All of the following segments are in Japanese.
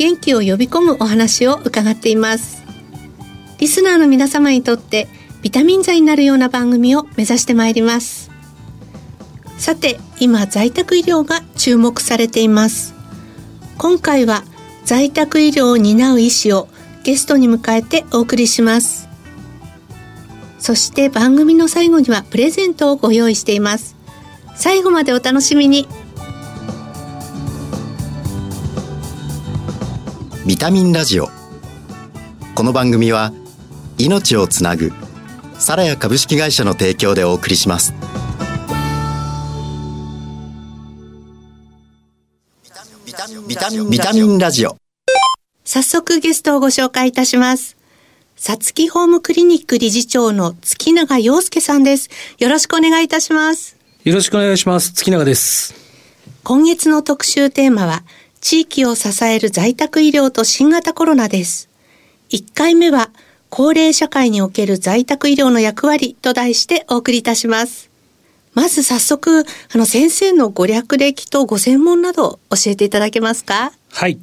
元気を呼び込むお話を伺っています。リスナーの皆様にとってビタミン剤になるような番組を目指してまいります。さて今在宅医療が注目されています。今回は在宅医療を担う医師をゲストに迎えてお送りします。そして番組の最後にはプレゼントをご用意しています。最後までお楽しみに。ビタミンラジオ。この番組は命をつなぐサラヤ株式会社の提供でお送りします。ビタミンビタミンビタミンラジオ。早速ゲストをご紹介いたします。さつきホームクリニック理事長の月永洋介さんです。よろしくお願いいたします。よろしくお願いします。月永です。今月の特集テーマは地域を支える在宅医療と新型コロナです。1回目は高齢社会における在宅医療の役割と題してお送りいたします。まず早速、あの先生のご略歴とご専門など教えていただけますか？はい。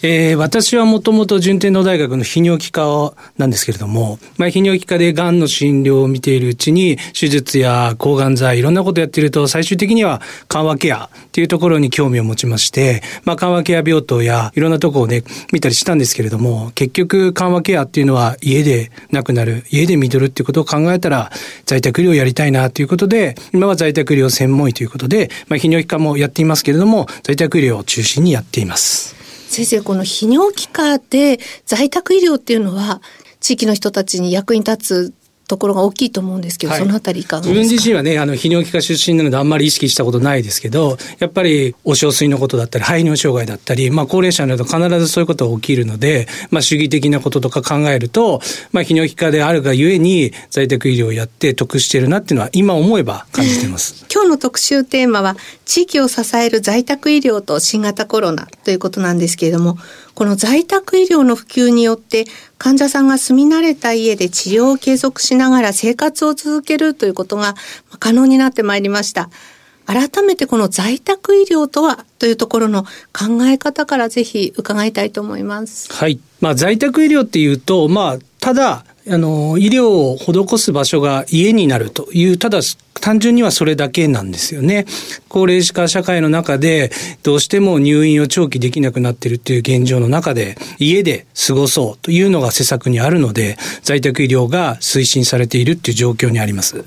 えー、私はもともと順天堂大学の泌尿器科なんですけれども、まあ、泌尿器科で癌の診療を見ているうちに、手術や抗がん剤、いろんなことやっていると、最終的には緩和ケアっていうところに興味を持ちまして、まあ、緩和ケア病棟やいろんなとこをね、見たりしたんですけれども、結局緩和ケアっていうのは家で亡くなる、家で見とるっていうことを考えたら、在宅医療やりたいなということで、今は在宅医療専門医ということで、まあ、泌尿器科もやっていますけれども、在宅医療を中心にやっています。先生、この泌尿器科で在宅医療っていうのは、地域の人たちに役に立つところが大きいと思うんですけど、はい、そのあたりいかがですか？自分自身はね、あの、泌尿器科出身なのであんまり意識したことないですけど、やっぱり、お小水のことだったり、排尿障害だったり、まあ、高齢者など必ずそういうことが起きるので、まあ、主義的なこととか考えると、まあ、泌尿器科であるがゆえに、在宅医療をやって得してるなっていうのは、今思えば感じてます。今日の特集テーマは、地域を支える在宅医療と新型コロナということなんですけれども、この在宅医療の普及によって患者さんが住み慣れた家で治療を継続しながら生活を続けるということが可能になってまいりました。改めてこの在宅医療とはというところの考え方からぜひ伺いたいと思います。はい。まあ在宅医療っていうと、まあただあの、医療を施す場所が家になるという、ただ単純にはそれだけなんですよね。高齢化社会の中で、どうしても入院を長期できなくなってるっていう現状の中で、家で過ごそうというのが施策にあるので、在宅医療が推進されているっていう状況にあります。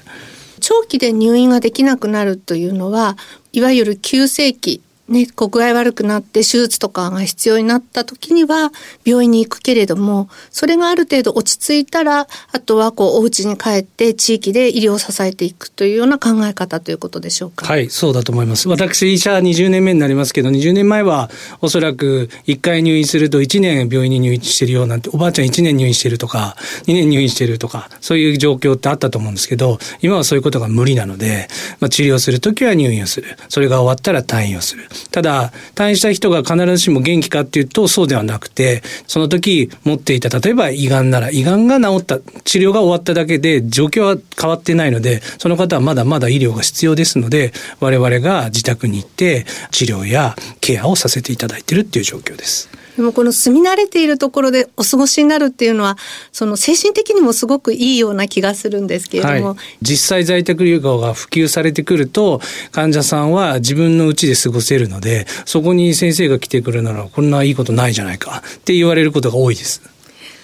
長期で入院ができなくなるというのは、いわゆる急性期ね、こう具合悪くなって手術とかが必要になった時には病院に行くけれども、それがある程度落ち着いたら、あとはこうお家に帰って地域で医療を支えていくというような考え方ということでしょうか。はい、そうだと思います。私、医者20年目になりますけど、20年前はおそらく1回入院すると1年病院に入院してるようなんて、おばあちゃん1年入院してるとか、2年入院してるとか、そういう状況ってあったと思うんですけど、今はそういうことが無理なので、まあ、治療するときは入院をする。それが終わったら退院をする。ただ、退院した人が必ずしも元気かっていうとそうではなくて、その時持っていた、例えば胃がんなら、胃がんが治った、治療が終わっただけで状況は変わってないので、その方はまだまだ医療が必要ですので、我々が自宅に行って治療やケアをさせていただいているっていう状況です。でもこの住み慣れているところでお過ごしになるっていうのは、その精神的にもすごくいいような気がするんですけれども。はい、実際在宅療養が普及されてくると、患者さんは自分の家で過ごせるので、そこに先生が来てくるなら、こんないいことないじゃないかって言われることが多いです。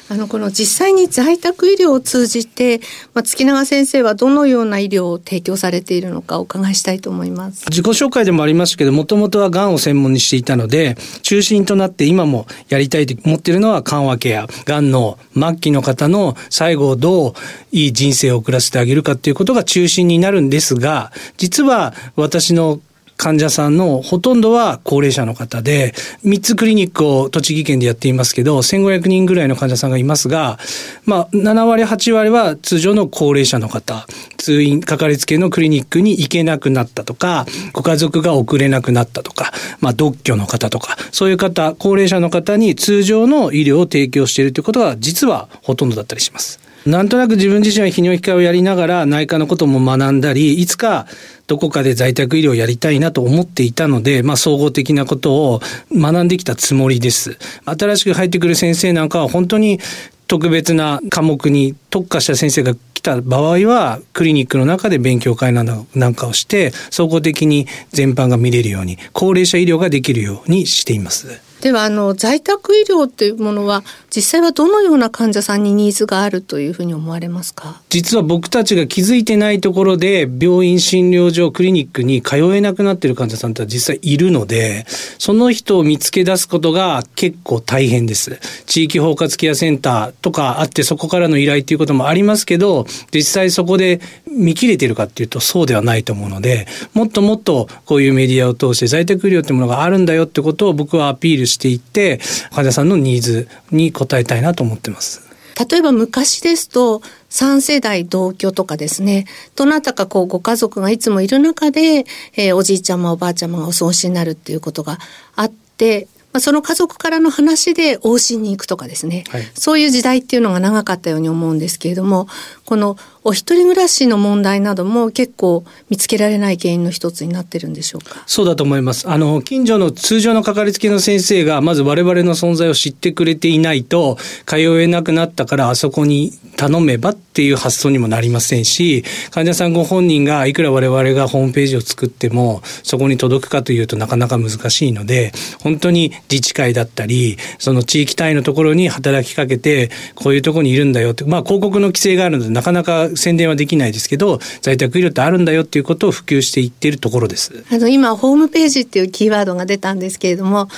あの、この実際に在宅医療を通じて、まあ、月永先生はどのような医療を提供されているのかお伺いしたいと思います。自己紹介でもありましたけど、もともとは癌を専門にしていたので、中心となって今もやりたいと思っているのは緩和ケア。癌の末期の方の最後をどういい人生を送らせてあげるかっていうことが中心になるんですが、実は私の患者さんのほとんどは高齢者の方で、3つクリニックを栃木県でやっていますけど、1500人ぐらいの患者さんがいますが、まあ、7割、8割は通常の高齢者の方、通院、かかりつけのクリニックに行けなくなったとか、ご家族が遅れなくなったとか、まあ、独居の方とか、そういう方、高齢者の方に通常の医療を提供しているということが実はほとんどだったりします。なんとなく自分自身は泌尿器科をやりながら内科のことも学んだり、いつかどこかで在宅医療をやりたいなと思っていたので、まあ総合的なことを学んできたつもりです。新しく入ってくる先生なんかは本当に特別な科目に特化した先生が来た場合は、クリニックの中で勉強会なんかをして、総合的に全般が見れるように、高齢者医療ができるようにしています。ではあの在宅医療っていうものは実際はどのような患者さんにニーズがあるというふうに思われますか？実は僕たちが気づいてないところで病院診療所クリニックに通えなくなっている患者さんって実際いるのでその人を見つけ出すことが結構大変です。地域包括ケアセンターとかあってそこからの依頼っていうこともありますけど実際そこで見切れてるかっていうとそうではないと思うのでもっともっとこういうメディアを通して在宅医療ってものがあるんだよってことを僕はアピールしていって患者さんのニーズに応えたいなと思ってます。例えば昔ですと3世代同居とかですね、どなたかこうご家族がいつもいる中で、えー、おじいちゃまおばあちゃまがお葬しになるっていうことがあって、まあ、その家族からの話で往診に行くとかですね、はい、そういう時代っていうのが長かったように思うんですけれども、このお一人暮らしの問題なども結構見つけられない原因の一つになってるんでしょうか？そうだと思います。あの、近所の通常のかかりつけの先生がまず我々の存在を知ってくれていないと通えなくなったからあそこに頼めばっていう発想にもなりませんし、患者さんご本人がいくら我々がホームページを作ってもそこに届くかというとなかなか難しいので、本当に自治会だったり、その地域単位のところに働きかけて、こういうところにいるんだよって、まあ広告の規制があるのでなかなか宣伝はできないですけど在宅医療ってあるんだよっていうことを普及していっているところです。あの今ホームページっていうキーワードが出たんですけれども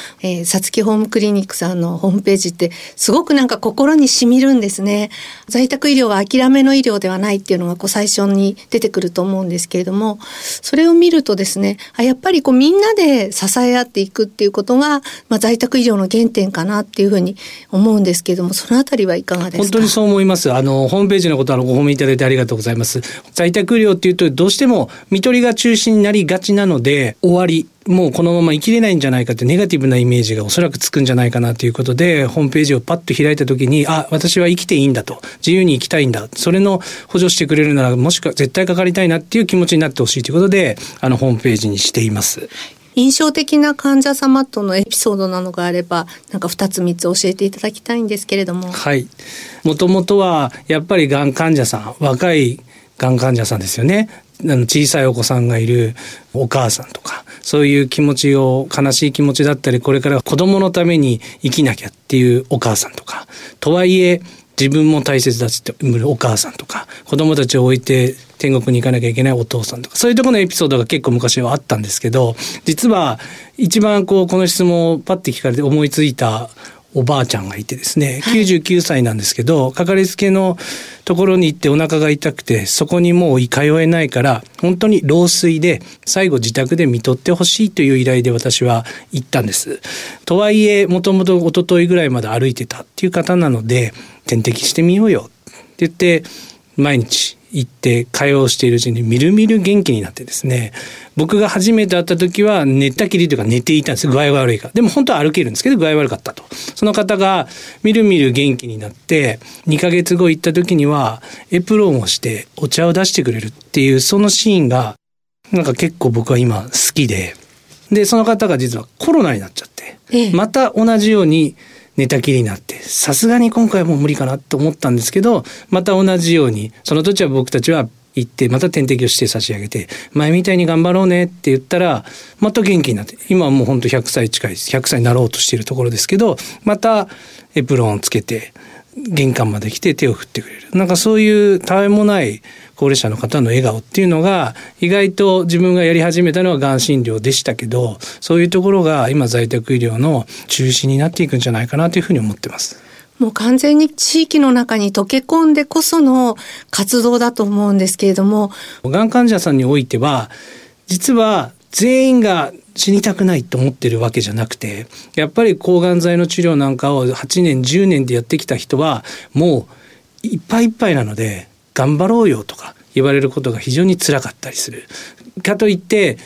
さつきホームクリニックさんのホームページってすごくなんか心にしみるんですね。在宅医療は諦めの医療ではないっていうのがこう最初に出てくると思うんですけれどもそれを見るとですねあやっぱりこうみんなで支え合っていくっていうことが、まあ、在宅医療の原点かなっていうふうに思うんですけれどもそのあたりはいかがですか？本当にそう思います。あのホームページのことはご褒美いただいてありがとうございます。在宅医療っていうとどうしても見取りが中心になりがちなので終わりもうこのまま生きれないんじゃないかってネガティブなイメージがおそらくつくんじゃないかなということで、ホームページをパッと開いた時に、あ、私は生きていいんだと、自由に生きたいんだ、それの補助してくれるなら、もしくは絶対かかりたいなっていう気持ちになってほしいということで、あの、ホームページにしています。印象的な患者様とのエピソードなのがあれば、なんか2つ3つ教えていただきたいんですけれども。はい。もともとは、やっぱりがん患者さん、若いがん患者さんですよね。あの小さいお子さんがいるお母さんとか、そういう気持ちを、悲しい気持ちだったり、これから子供のために生きなきゃっていうお母さんとか、とはいえ、自分も大切だって言お母さんとか、子供たちを置いて天国に行かなきゃいけないお父さんとか、そういうところのエピソードが結構昔はあったんですけど、実は一番こう、この質問をパッて聞かれて思いついたおばあちゃんがいてですね、99歳なんですけど、かかりつけのところに行ってお腹が痛くて、そこにもう通えないから、本当に老衰で、最後自宅で見とってほしいという依頼で私は行ったんです。とはいえ、もともと一昨日ぐらいまで歩いてたっていう方なので、点滴してみようよ。って言って、毎日行って会話をしているうちにみるみる元気になってですね。僕が初めて会った時は寝たきりというか寝ていたんです。具合悪いか。らでも本当は歩けるんですけど具合悪かったと。その方がみるみる元気になって2ヶ月後行った時にはエプロンをしてお茶を出してくれる。っていうそのシーンがなんか結構僕は今好きで。でその方が実はコロナになっちゃって、ええ、また同じように寝たきりになって、さすがに今回はもう無理かなと思ったんですけど、また同じように、その時は僕たちは行って、また点滴をして差し上げて、前みたいに頑張ろうねって言ったら、また元気になって、今はもうほんと100歳近いです。100歳になろうとしているところですけど、またエプロンをつけて、玄関まで来て手を振ってくれる。なんかそういうたわいもない高齢者の方の笑顔っていうのが意外と自分がやり始めたのはがん診療でしたけどそういうところが今在宅医療の中心になっていくんじゃないかなというふうに思ってます。もう完全に地域の中に溶け込んでこその活動だと思うんですけれども。がん患者さんにおいては実は全員が死にたくないと思ってるわけじゃなくてやっぱり抗がん剤の治療なんかを8年10年でやってきた人はもういっぱいいっぱいなので頑張ろうよとか言われることが非常につらかったりする。かといって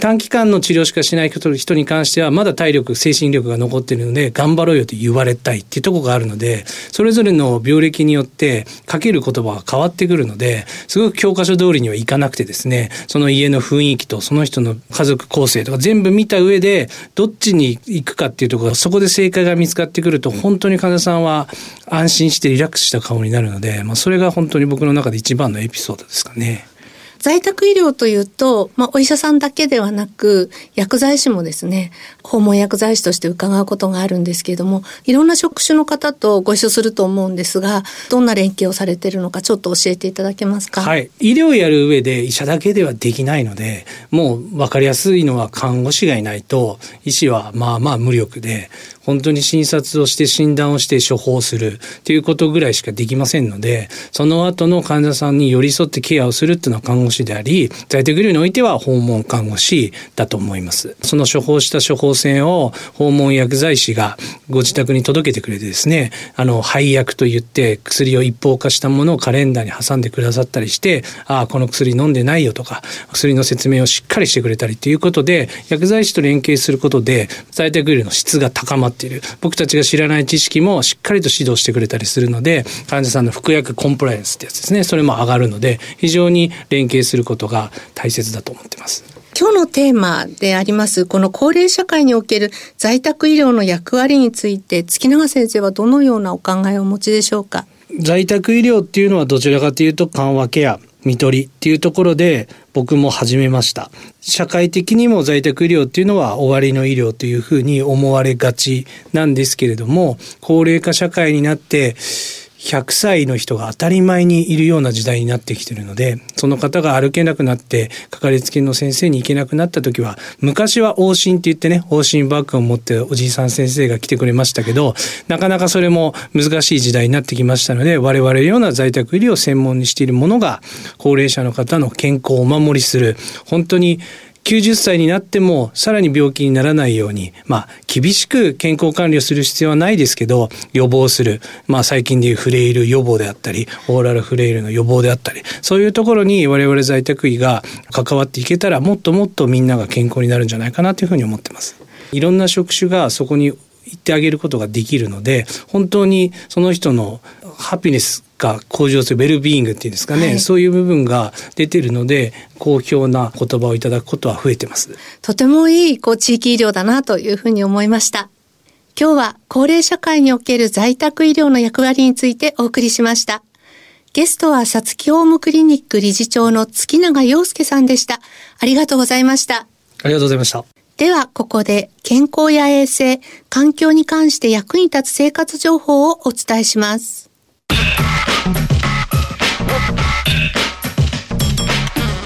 短期間の治療しかしない人に関してはまだ体力精神力が残っているので頑張ろうよと言われたいっていうところがあるのでそれぞれの病歴によってかける言葉が変わってくるのですごく教科書通りにはいかなくてですねその家の雰囲気とその人の家族構成とか全部見た上でどっちに行くかっていうところそこで正解が見つかってくると本当に患者さんは安心してリラックスした顔になるので、まあ、それが本当に僕の中で一番のエピソードですかね。在宅医療というと、まあ、お医者さんだけではなく、薬剤師もですね、訪問薬剤師として伺うことがあるんですけれども、いろんな職種の方とご一緒すると思うんですが、どんな連携をされているのか、ちょっと教えていただけますか？はい。医療をやる上で医者だけではできないので、もう分かりやすいのは看護師がいないと、医師はまあまあ無力で、本当に診察をして診断をして処方するっていうことぐらいしかできませんので、その後の患者さんに寄り添ってケアをするっていうのは看護師であり、在宅医療においては訪問看護師だと思います。その処方した処方箋を訪問薬剤師がご自宅に届けてくれてですね、あの、配薬といって薬を一方化したものをカレンダーに挟んでくださったりして、ああ、この薬飲んでないよとか、薬の説明をしっかりしてくれたりということで、薬剤師と連携することで、在宅医療の質が高まっている。僕たちが知らない知識もしっかりと指導してくれたりするので、患者さんの服薬コンプライアンスってやつですね。それも上がるので、非常に連携することが大切だと思ってます。今日のテーマでありますこの高齢社会における在宅医療の役割について月永先生はどのようなお考えをお持ちでしょうか？在宅医療っていうのはどちらかというと緩和ケア看取りっていうところで僕も始めました。社会的にも在宅医療っていうのは終わりの医療というふうに思われがちなんですけれども、高齢化社会になって100歳の人が当たり前にいるような時代になってきてるので、その方が歩けなくなって、かかりつけの先生に行けなくなった時は、昔は往診って言ってね、往診バッグを持っておじいさん先生が来てくれましたけど、なかなかそれも難しい時代になってきましたので、我々のような在宅医療を専門にしているものが、高齢者の方の健康をお守りする、本当に90歳になってもさらに病気にならないように、まあ、厳しく健康管理をする必要はないですけど、予防する。まあ、最近でいうフレイル予防であったり、オーラルフレイルの予防であったり、そういうところに我々在宅医が関わっていけたら、もっともっとみんなが健康になるんじゃないかなというふうに思ってます。いろんな職種がそこに行ってあげることができるので、本当にその人のハピネスが向上するウェルビーイングっていうんですかね、はい、そういう部分が出てるので好評な言葉をいただくことは増えてます。とてもいいこう地域医療だなというふうに思いました。今日は高齢社会における在宅医療の役割についてお送りしました。ゲストはさつきホームクリニック理事長の月永洋介さんでした。ありがとうございました。ありがとうございましたでは、ここで健康や衛生、環境に関して役に立つ生活情報をお伝えします。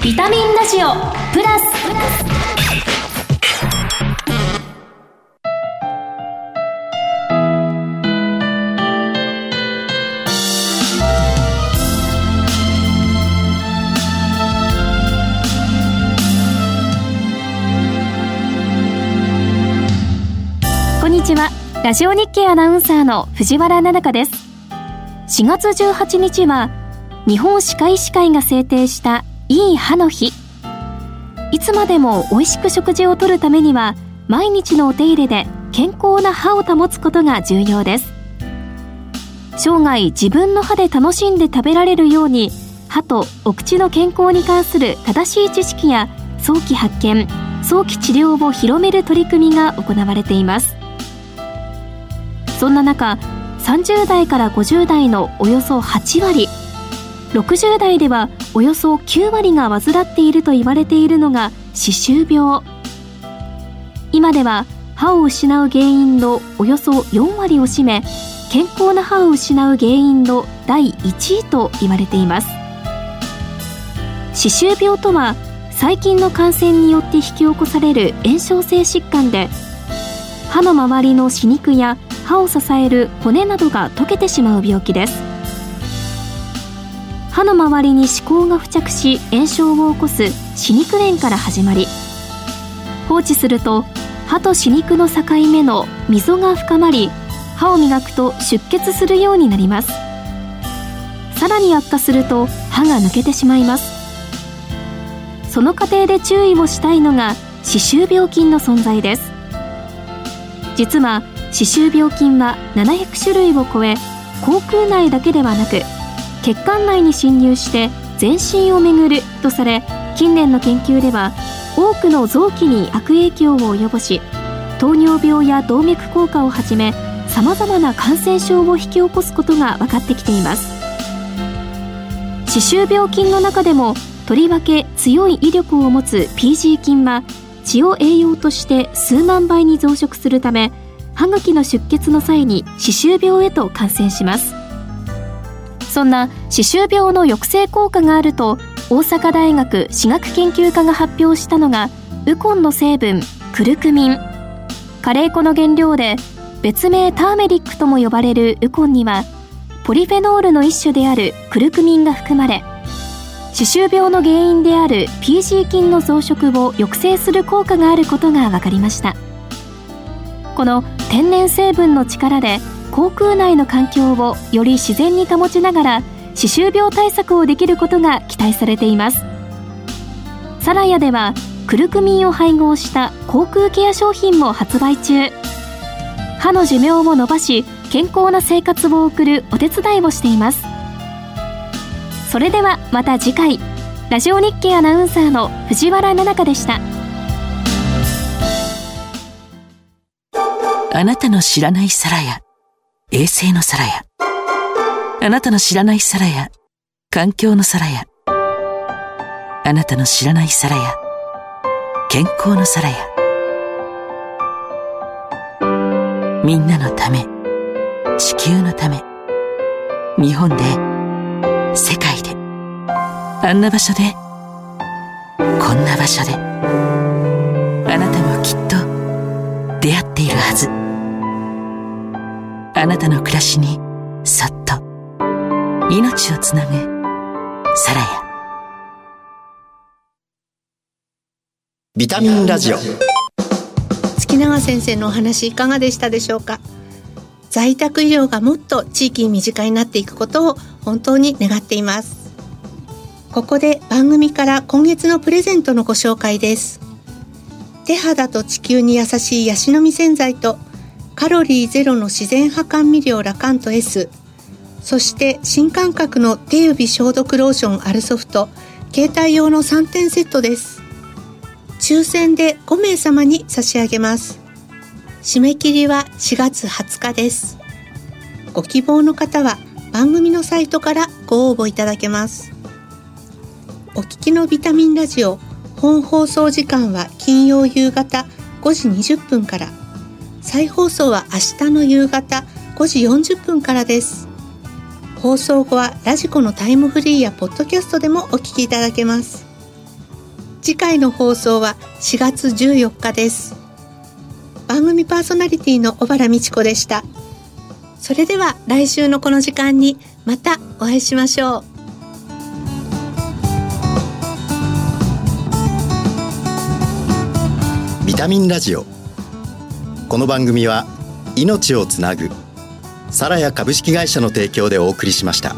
ビタミンラジオプラスこんにちは。ラジオ日経アナウンサーの藤原奈々香です。4月18日は日本歯科医師会が制定したいい歯の日。いつまでも美味しく食事をとるためには毎日のお手入れで健康な歯を保つことが重要です。生涯自分の歯で楽しんで食べられるように歯とお口の健康に関する正しい知識や早期発見早期治療を広める取り組みが行われています。そんな中30代から50代のおよそ8割60代ではおよそ9割が患っていると言われているのが歯周病。今では歯を失う原因のおよそ4割を占め健康な歯を失う原因の第1位と言われています。歯周病とは細菌の感染によって引き起こされる炎症性疾患で歯の周りの歯肉や歯を支える骨などが溶けてしまう病気です。歯の周りに歯垢が付着し炎症を起こす歯肉炎から始まり放置すると歯と歯肉の境目の溝が深まり歯を磨くと出血するようになります。さらに悪化すると歯が抜けてしまいます。その過程で注意をしたいのが歯周病菌の存在です。実は歯周病菌は700種類を超え口腔内だけではなく血管内に侵入して全身を巡るとされ近年の研究では多くの臓器に悪影響を及ぼし糖尿病や動脈硬化をはじめさまざまな感染症を引き起こすことが分かってきています。歯周病菌の中でもとりわけ強い威力を持つ PG 菌は血を栄養として数万倍に増殖するため歯茎の出血の際に歯周病へと感染します。そんな歯周病の抑制効果があると大阪大学歯学研究科が発表したのがウコンの成分クルクミン。カレー粉の原料で別名ターメリックとも呼ばれるウコンにはポリフェノールの一種であるクルクミンが含まれ歯周病の原因である PG 菌の増殖を抑制する効果があることが分かりました。この天然成分の力で口腔内の環境をより自然に保ちながら歯周病対策をできることが期待されています。サラヤではクルクミンを配合した口腔ケア商品も発売中。歯の寿命を伸ばし健康な生活を送るお手伝いをしています。それではまた次回。ラジオ日経アナウンサーの藤原奈々香でした。あなたの知らない皿や衛星の皿やあなたの知らない皿や環境の皿やあなたの知らない皿や健康の皿やみんなのため地球のため日本で世界であんな場所でこんな場所でなたの暮らしにそっと命をつなぐサラヤビタミンラジオ。月永先生のお話いかがでしたでしょうか？在宅医療がもっと地域に身近になっていくことを本当に願っています。ここで番組から今月のプレゼントのご紹介です。手肌と地球に優しいヤシの実洗剤とカロリーゼロの自然派甘味料ラカント S そして新感覚の手指消毒ローションアルソフト。携帯用の3点セットです。抽選で5名様に差し上げます。締め切りは4月20日です。ご希望の方は番組のサイトからご応募いただけます。お聞きのビタミンラジオ本放送時間は金曜夕方5時20分から。再放送は明日の夕方5時40分からです。放送後はラジコのタイムフリーやポッドキャストでもお聞きいただけます。次回の放送は4月14日です。番組パーソナリティの小原美智子でした。それでは来週のこの時間にまたお会いしましょう。ビタミンラジオ。この番組は命をつなぐサラヤ株式会社の提供でお送りしました。